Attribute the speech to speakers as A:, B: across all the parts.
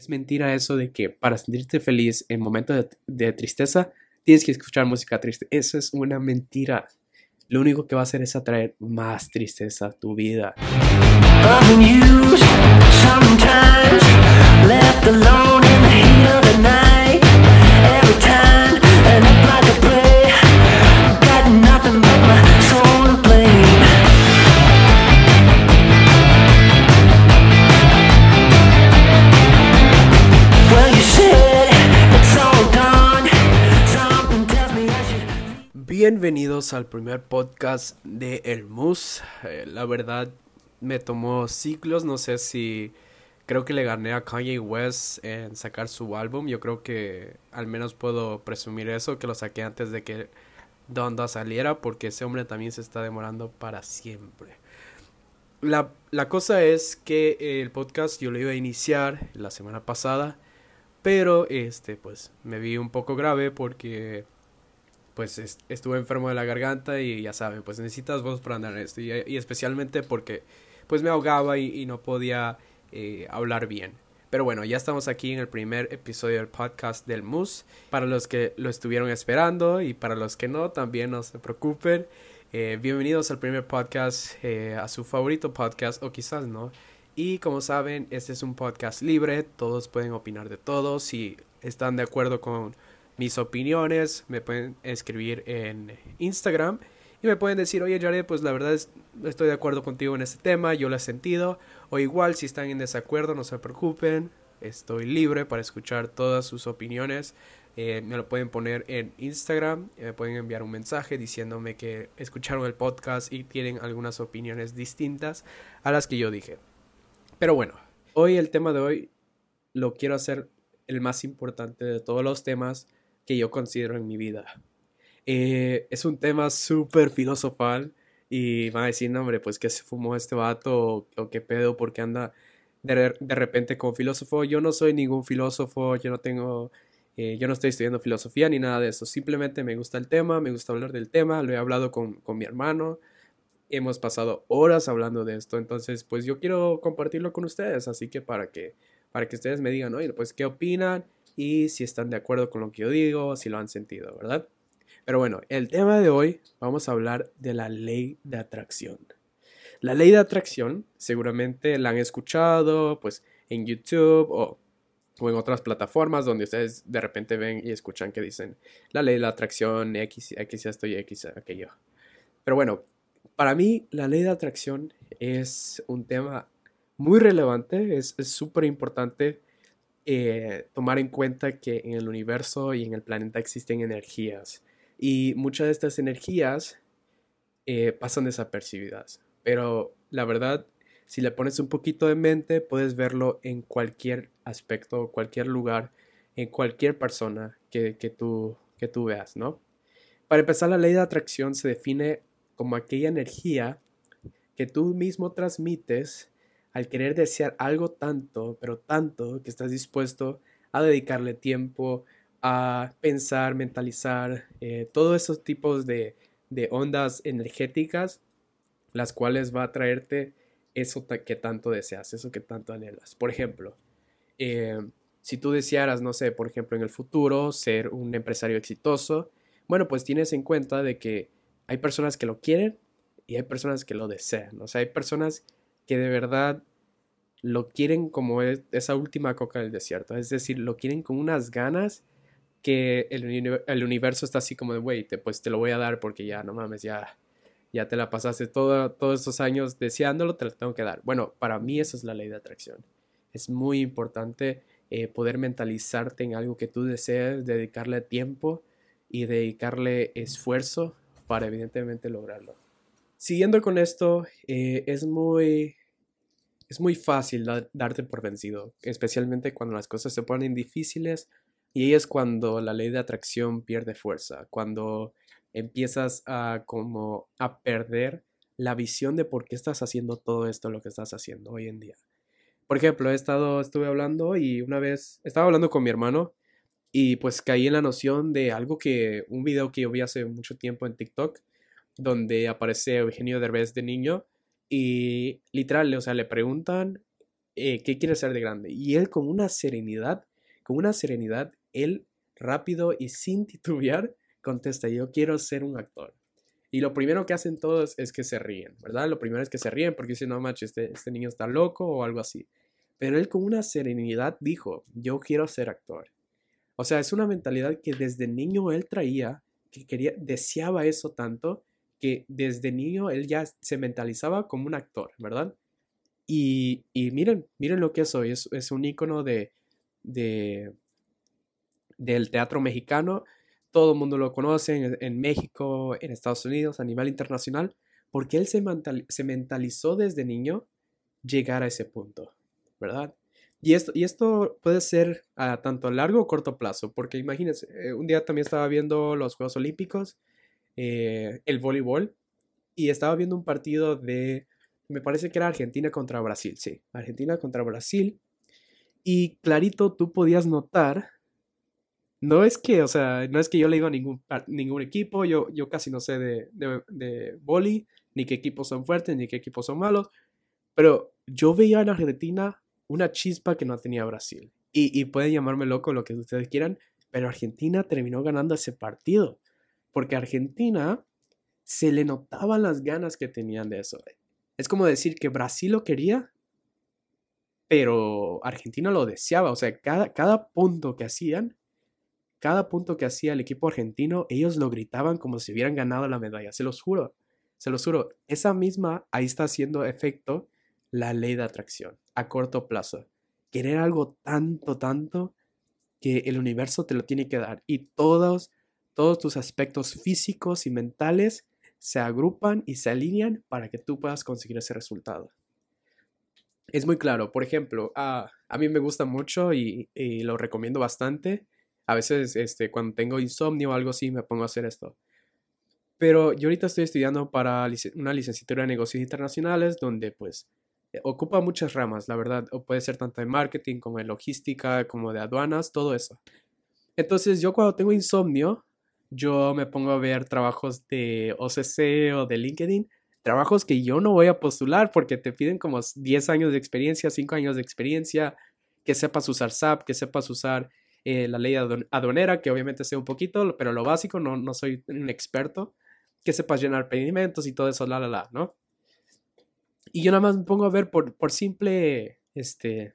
A: Es mentira eso de que para sentirte feliz en momentos de, tristeza tienes que escuchar música triste. Eso es una mentira. Lo único que va a hacer es atraer más tristeza a tu vida. Bienvenidos al primer podcast de El Mus. Eh, la verdad me tomó ciclos, no sé si creo que le gané a Kanye West en sacar su álbum. Yo creo que al menos puedo presumir eso, que lo saqué antes de que Donda saliera, porque ese hombre también se está demorando para siempre. La, la cosa es que el podcast yo lo iba a iniciar la semana pasada, pero este pues me vi un poco grave porque pues estuve enfermo de la garganta y ya saben, pues necesitas voz para andar en esto. Y, especialmente porque pues me ahogaba y, no podía eh, hablar bien. Pero bueno, ya estamos aquí en el primer episodio del podcast del MUS. Para los que lo estuvieron esperando y para los que no, también no se preocupen. Eh, bienvenidos al primer podcast, eh, a su favorito podcast, o quizás no. Y como saben, este es un podcast libre, todos pueden opinar de todo. Si están de acuerdo con mis opiniones, me pueden escribir en Instagram y me pueden decir, oye Jared, pues la verdad es, estoy de acuerdo contigo en este tema, yo lo he sentido, o igual si están en desacuerdo, no se preocupen, estoy libre para escuchar todas sus opiniones. Eh, me lo pueden poner en Instagram, me pueden enviar un mensaje diciéndome que escucharon el podcast y tienen algunas opiniones distintas a las que yo dije. Pero bueno, hoy el tema de hoy lo quiero hacer el más importante de todos los temas que yo considero en mi vida. Eh, es un tema súper filosofal y va a decir, no, hombre, pues que se fumó este vato o, qué pedo, porque anda de, de, repente como filósofo. Yo no soy ningún filósofo, yo no tengo, eh, yo no estoy estudiando filosofía ni nada de eso. Simplemente me gusta el tema, me gusta hablar del tema, lo he hablado con, con mi hermano. Hemos pasado horas hablando de esto, entonces pues yo quiero compartirlo con ustedes, así que para que, para que ustedes me digan, oye, pues qué opinan, y si están de acuerdo con lo que yo digo, si lo han sentido, ¿verdad? Pero bueno, el tema de hoy vamos a hablar de la ley de atracción. La ley de atracción seguramente la han escuchado pues en YouTube o, en otras plataformas donde ustedes de repente ven y escuchan que dicen la ley de atracción, X, X esto y X aquello. Pero bueno, para mí la ley de atracción es un tema muy relevante, es súper importante eh, tomar en cuenta que en el universo y en el planeta existen energías y muchas de estas energías eh, pasan desapercibidas. Pero la verdad, si le pones un poquito de mente, puedes verlo en cualquier aspecto, cualquier lugar, en cualquier persona que, que, tú, que tú veas, ¿no? Para empezar, la ley de atracción se define como aquella energía que tú mismo transmites al querer desear algo tanto, pero tanto, que estás dispuesto a dedicarle tiempo, a pensar, mentalizar, eh, todos esos tipos de, ondas energéticas, las cuales va a traerte eso que tanto deseas, eso que tanto anhelas. Por ejemplo, eh, si tú desearas, no sé, por ejemplo, en el futuro ser un empresario exitoso, bueno, pues tienes en cuenta de que hay personas que lo quieren y hay personas que lo desean. O sea, hay personas que de verdad lo quieren como esa última coca del desierto. Es decir, lo quieren con unas ganas que el, universo está así como de, güey, pues te lo voy a dar porque ya, no mames, ya, ya te la pasaste todo, todos estos años deseándolo, te lo tengo que dar. Bueno, para mí esa es la ley de atracción. Es muy importante eh, poder mentalizarte en algo que tú desees, dedicarle tiempo y dedicarle esfuerzo para evidentemente lograrlo. Siguiendo con esto, eh, es muy es muy fácil darte por vencido, especialmente cuando las cosas se ponen difíciles y ahí es cuando la ley de atracción pierde fuerza, cuando empiezas a como a perder la visión de por qué estás haciendo todo esto lo que estás haciendo hoy en día. Por ejemplo, he estado estuve hablando y una vez estaba hablando con mi hermano y pues caí en la noción de algo que un video que yo vi hace mucho tiempo en TikTok donde aparece Eugenio Derbez de niño y literal, o sea, le preguntan eh, ¿qué quiere ser de grande? Y él con una serenidad, con una serenidad, él rápido y sin titubear contesta, yo quiero ser un actor. Y lo primero que hacen todos es que se ríen, ¿verdad? Lo primero es que se ríen porque dicen, no, macho, este, este niño está loco o algo así. Pero él con una serenidad dijo, yo quiero ser actor. O sea, es una mentalidad que desde niño él traía, que quería, deseaba eso tanto, que desde niño él ya se mentalizaba como un actor, ¿verdad? Y, y miren, miren lo que es hoy, es, un ícono de, de, del teatro mexicano, todo el mundo lo conoce en, México, en Estados Unidos, a nivel internacional, porque él se, se mentalizó desde niño llegar a ese punto, ¿verdad? Y esto, y esto puede ser a tanto largo o corto plazo, porque imagínense, eh, un día también estaba viendo los Juegos Olímpicos, eh, el voleibol, y estaba viendo un partido de, me parece que era Argentina contra Brasil, sí, Argentina contra Brasil, y clarito tú podías notar no es que, o sea, no es que yo le diga a ningún, ningún equipo, yo, yo casi no sé de, de, de ni qué equipos son fuertes, ni qué equipos son malos, pero yo veía en Argentina una chispa que no tenía Brasil. Y, y pueden llamarme loco lo que ustedes quieran, pero Argentina terminó ganando ese partido, porque Argentina se le notaban las ganas que tenían de eso. Es como decir que Brasil lo quería, pero Argentina lo deseaba, o sea, cada, cada punto que hacían cada punto que hacía el equipo argentino, ellos lo gritaban como si hubieran ganado la medalla, se los juro, se los juro. Esa misma, ahí está haciendo efecto la ley de atracción a corto plazo. Querer algo tanto, tanto que el universo te lo tiene que dar y todos, todos tus aspectos físicos y mentales se agrupan y se alinean para que tú puedas conseguir ese resultado. Es muy claro, por ejemplo, a mí me gusta mucho y, y lo recomiendo bastante a veces, este, cuando tengo insomnio o algo así, me pongo a hacer esto. Pero yo ahorita estoy estudiando para una licenciatura de negocios internacionales donde pues ocupa muchas ramas, la verdad. Puede ser tanto de marketing como de logística, como de aduanas, todo eso. Entonces yo cuando tengo insomnio, yo me pongo a ver trabajos de OCC o de LinkedIn, trabajos que yo no voy a postular porque te piden como 10 años de experiencia, 5 años de experiencia, que sepas usar SAP, que sepas usar eh, la ley aduanera, que obviamente sé un poquito, pero lo básico, no, no soy un experto, que sepas llenar pedimentos y todo eso, la, la, la, ¿no? Y yo nada más me pongo a ver por, por simple, este,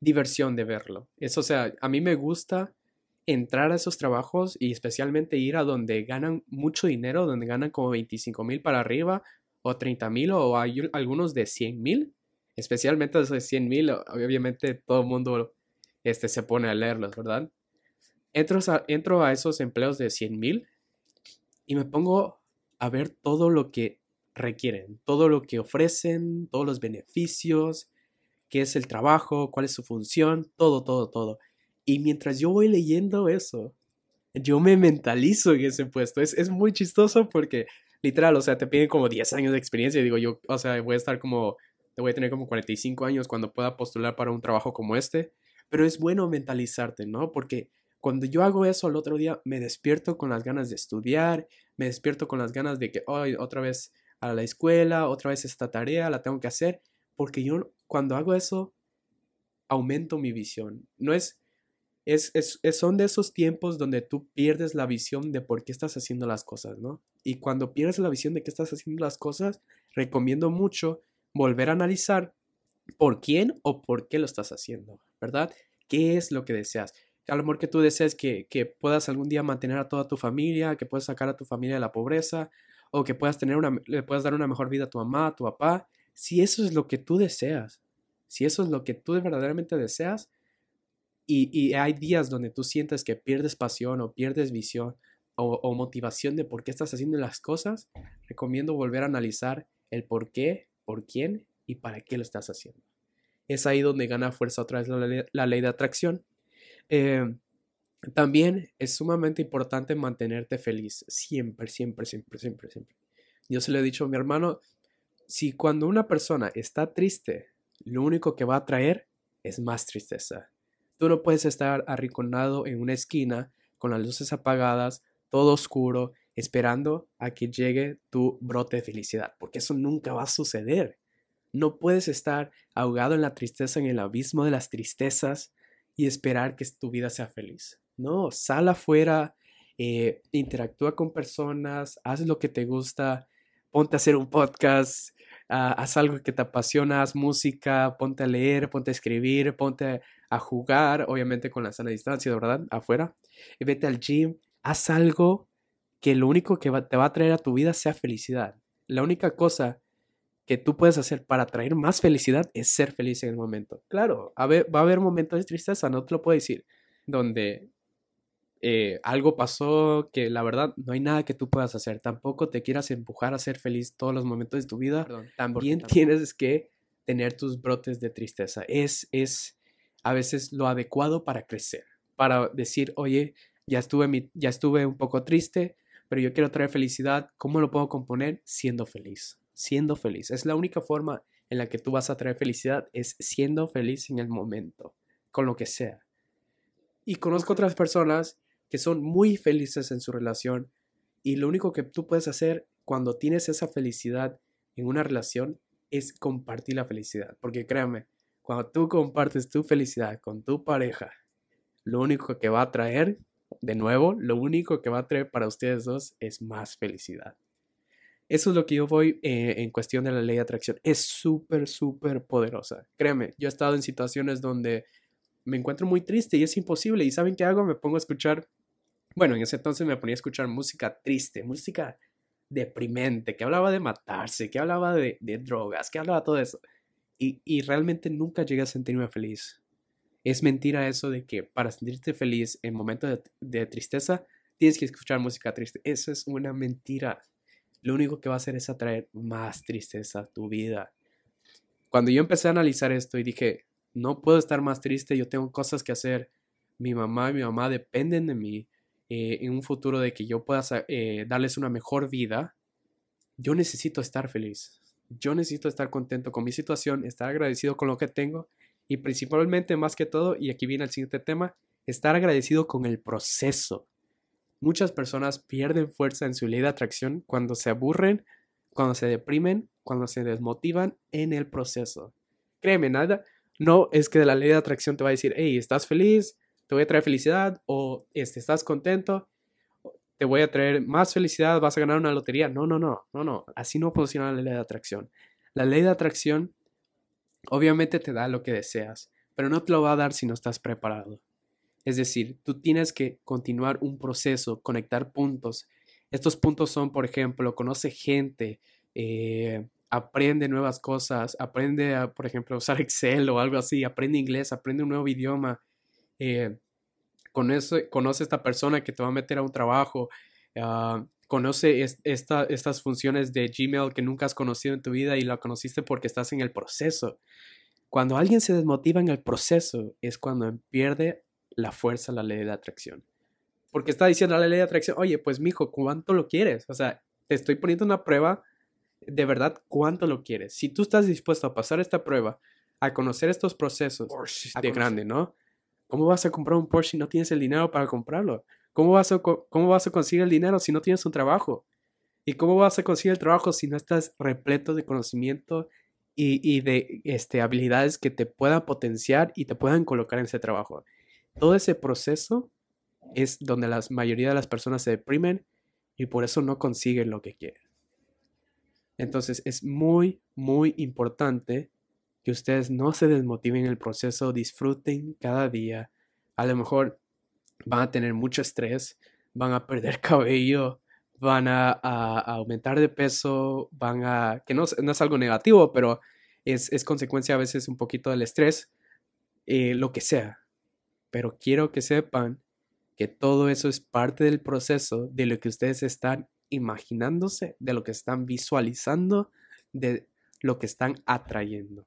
A: diversión de verlo. Eso, o sea, a mí me gusta entrar a esos trabajos y especialmente ir a donde ganan mucho dinero, donde ganan como 25 mil para arriba o 30 mil o hay algunos de 100 mil, especialmente esos de 100 mil, obviamente todo el mundo este, se pone a leerlos, ¿verdad? Entro a, entro a esos empleos de 100 mil y me pongo a ver todo lo que requieren, todo lo que ofrecen, todos los beneficios, qué es el trabajo, cuál es su función, todo, todo, todo. Y mientras yo voy leyendo eso, yo me mentalizo en ese puesto. Es, es muy chistoso porque, literal, o sea, te piden como 10 años de experiencia. Y digo, yo, o sea, voy a estar como, voy a tener como 45 años cuando pueda postular para un trabajo como este. Pero es bueno mentalizarte, ¿no? Porque cuando yo hago eso el otro día, me despierto con las ganas de estudiar, me despierto con las ganas de que, hoy otra vez a la escuela, otra vez esta tarea, la tengo que hacer, porque yo cuando hago eso, aumento mi visión. No es, es, son de esos tiempos donde tú pierdes la visión de por qué estás haciendo las cosas, ¿no? Y cuando pierdes la visión de qué estás haciendo las cosas, recomiendo mucho volver a analizar por quién o por qué lo estás haciendo, ¿verdad? ¿Qué es lo que deseas? A lo mejor que tú deseas que, que puedas algún día mantener a toda tu familia, que puedas sacar a tu familia de la pobreza, o que puedas tener una, le puedas dar una mejor vida a tu mamá, a tu papá. Si eso es lo que tú deseas, si eso es lo que tú verdaderamente deseas, y, hay días donde tú sientes que pierdes pasión o pierdes visión o, o motivación de por qué estás haciendo las cosas, recomiendo volver a analizar el por qué, por quién y para qué lo estás haciendo. Es ahí donde gana fuerza otra vez la, ley, de atracción. Eh, también es sumamente importante mantenerte feliz, siempre, siempre, siempre, siempre, siempre. Yo se lo he dicho a mi hermano, si cuando una persona está triste, lo único que va a traer es más tristeza. Tú no puedes estar arrinconado en una esquina con las luces apagadas, todo oscuro, esperando a que llegue tu brote de felicidad, porque eso nunca va a suceder. No puedes estar ahogado en la tristeza, en el abismo de las tristezas y esperar que tu vida sea feliz. No, sal afuera, eh, interactúa con personas, haz lo que te gusta, ponte a hacer un podcast, ah, haz algo que te apasiona, haz música, ponte a leer, ponte a escribir, ponte a jugar, obviamente con la sana distancia, ¿verdad? Afuera. Y vete al gym, haz algo que lo único que te va a traer a tu vida sea felicidad. La única cosa que tú puedes hacer para traer más felicidad es ser feliz en el momento. Claro, va a haber momentos de tristeza, no te lo puedo decir, donde eh, algo pasó que la verdad no hay nada que tú puedas hacer. Tampoco te quieras empujar a ser feliz todos los momentos de tu vida. también tienes que tener tus brotes de tristeza. Es, es a veces lo adecuado para crecer, para decir, oye, ya estuve, ya estuve un poco triste, pero yo quiero traer felicidad. ¿Cómo lo puedo componer? Siendo feliz siendo feliz. Es la única forma en la que tú vas a traer felicidad, es siendo feliz en el momento, con lo que sea. Y conozco otras personas que son muy felices en su relación y lo único que tú puedes hacer cuando tienes esa felicidad en una relación es compartir la felicidad. Porque créame, cuando tú compartes tu felicidad con tu pareja, lo único que va a traer, de nuevo, lo único que va a traer para ustedes dos es más felicidad. Eso es lo que yo voy eh, en cuestión de la ley de atracción. Es súper, súper poderosa. Créeme, yo he estado en situaciones donde me encuentro muy triste y es imposible. ¿Y saben qué hago? Me pongo a escuchar, bueno, en ese entonces me ponía a escuchar música triste, música deprimente, que hablaba de matarse, que hablaba de, drogas, que hablaba todo eso. Y, y realmente nunca llegué a sentirme feliz. Es mentira eso de que para sentirte feliz en momentos de, de tristeza tienes que escuchar música triste. Eso es una mentira lo único que va a hacer es atraer más tristeza a tu vida. Cuando yo empecé a analizar esto y dije, no puedo estar más triste, yo tengo cosas que hacer, mi mamá y mi mamá dependen de mí eh, en un futuro de que yo pueda eh, darles una mejor vida, yo necesito estar feliz. Yo necesito estar contento con mi situación, estar agradecido con lo que tengo y principalmente, más que todo, y aquí viene el siguiente tema, estar agradecido con el proceso. Muchas personas pierden fuerza en su ley de atracción cuando se aburren, cuando se deprimen, cuando se desmotivan en el proceso. Créeme, nada, no es que la ley de atracción te va a decir, hey, ¿estás feliz? Te voy a traer felicidad o este, ¿estás contento? Te voy a traer más felicidad, vas a ganar una lotería. No, no, no, no, no. Así no funciona la ley de atracción. La ley de atracción obviamente te da lo que deseas, pero no te lo va a dar si no estás preparado. Es decir, tú tienes que continuar un proceso, conectar puntos. Estos puntos son, por ejemplo, conoce gente, eh, aprende nuevas cosas, aprende, a, por ejemplo, usar Excel o algo así, aprende inglés, aprende un nuevo idioma, eh, conoce, conoce esta persona que te va a meter a un trabajo, ah, conoce estas funciones de Gmail que nunca has conocido en tu vida y la conociste porque estás en el proceso. Cuando alguien se desmotiva en el proceso es cuando pierde la fuerza, la ley de la atracción. Porque está diciendo la ley de atracción, oye, pues mijo, ¿cuánto lo quieres? O sea, te estoy poniendo una prueba de verdad cuánto lo quieres. Si tú estás dispuesto a pasar esta prueba, a conocer estos procesos de grande, ¿no? ¿Cómo vas a comprar un Porsche si no tienes el dinero para comprarlo? ¿Cómo vas, a, ¿Cómo vas a conseguir el dinero si no tienes un trabajo? ¿Y cómo vas a conseguir el trabajo si no estás repleto de conocimiento y, y de este, habilidades que te puedan potenciar y te puedan colocar en ese trabajo? Todo ese proceso es donde la mayoría de las personas se deprimen y por eso no consiguen lo que quieren. Entonces es muy, muy importante que ustedes no se desmotiven en el proceso, disfruten cada día. A lo mejor van a tener mucho estrés, van a perder cabello, van a, aumentar de peso, van a, que no, es algo negativo, pero es, consecuencia a veces un poquito del estrés, eh, lo que sea pero quiero que sepan que todo eso es parte del proceso de lo que ustedes están imaginándose, de lo que están visualizando, de lo que están atrayendo.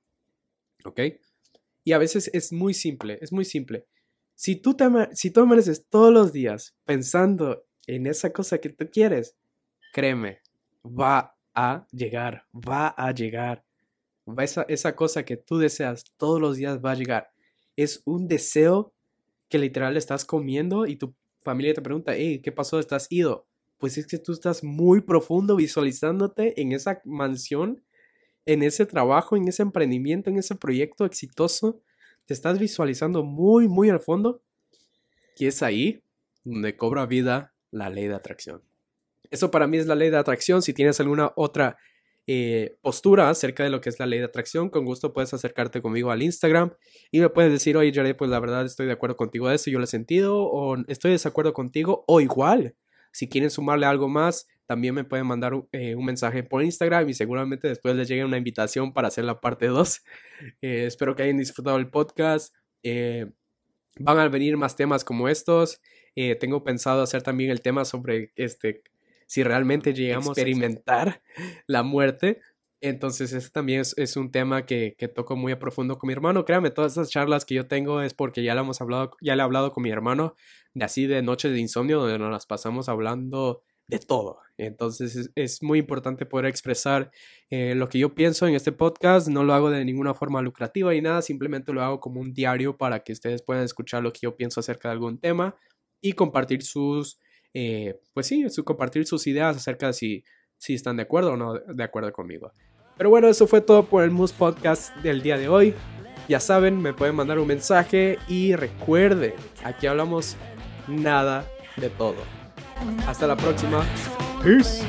A: ¿Ok? Y a veces es muy simple, es muy simple. Si tú, te, si tú amaneces todos los días pensando en esa cosa que tú quieres, créeme, va a llegar, va a llegar. Esa, esa cosa que tú deseas todos los días va a llegar. Es un deseo que literal estás comiendo y tu familia te pregunta, hey, ¿qué pasó? ¿Estás ido? Pues es que tú estás muy profundo visualizándote en esa mansión en ese trabajo, en ese emprendimiento, en ese proyecto exitoso, te estás visualizando muy, muy al fondo. Y es ahí donde cobra vida la ley de atracción. Eso para mí es la ley de atracción. Si tienes alguna otra eh, postura acerca de lo que es la ley de atracción, con gusto puedes acercarte conmigo al Instagram y me puedes decir, oye Jared, pues la verdad estoy de acuerdo contigo de eso, yo lo he sentido, o estoy de desacuerdo contigo, o igual, si quieren sumarle algo más, también me pueden mandar eh, un mensaje por Instagram y seguramente después les llegue una invitación para hacer la parte 2. Eh, espero que hayan disfrutado el podcast. van a venir más temas como estos. tengo pensado hacer también el tema sobre este si realmente llegamos a experimentar la muerte. Entonces, ese también es, un tema que, toco muy a profundo con mi hermano. Créame, todas esas charlas que yo tengo es porque ya le hemos hablado, ya le he hablado con mi hermano de así de noches de insomnio, donde nos las pasamos hablando de todo. Entonces es, muy importante poder expresar eh, lo que yo pienso en este podcast. No lo hago de ninguna forma lucrativa y nada, simplemente lo hago como un diario para que ustedes puedan escuchar lo que yo pienso acerca de algún tema y compartir sus eh, pues sí, su, compartir sus ideas acerca de si, si están de acuerdo o no de acuerdo conmigo. Pero bueno, eso fue todo por el Moose Podcast del día de hoy. Ya saben, me pueden mandar un mensaje y recuerden, aquí hablamos nada de todo. Hasta la próxima. Peace.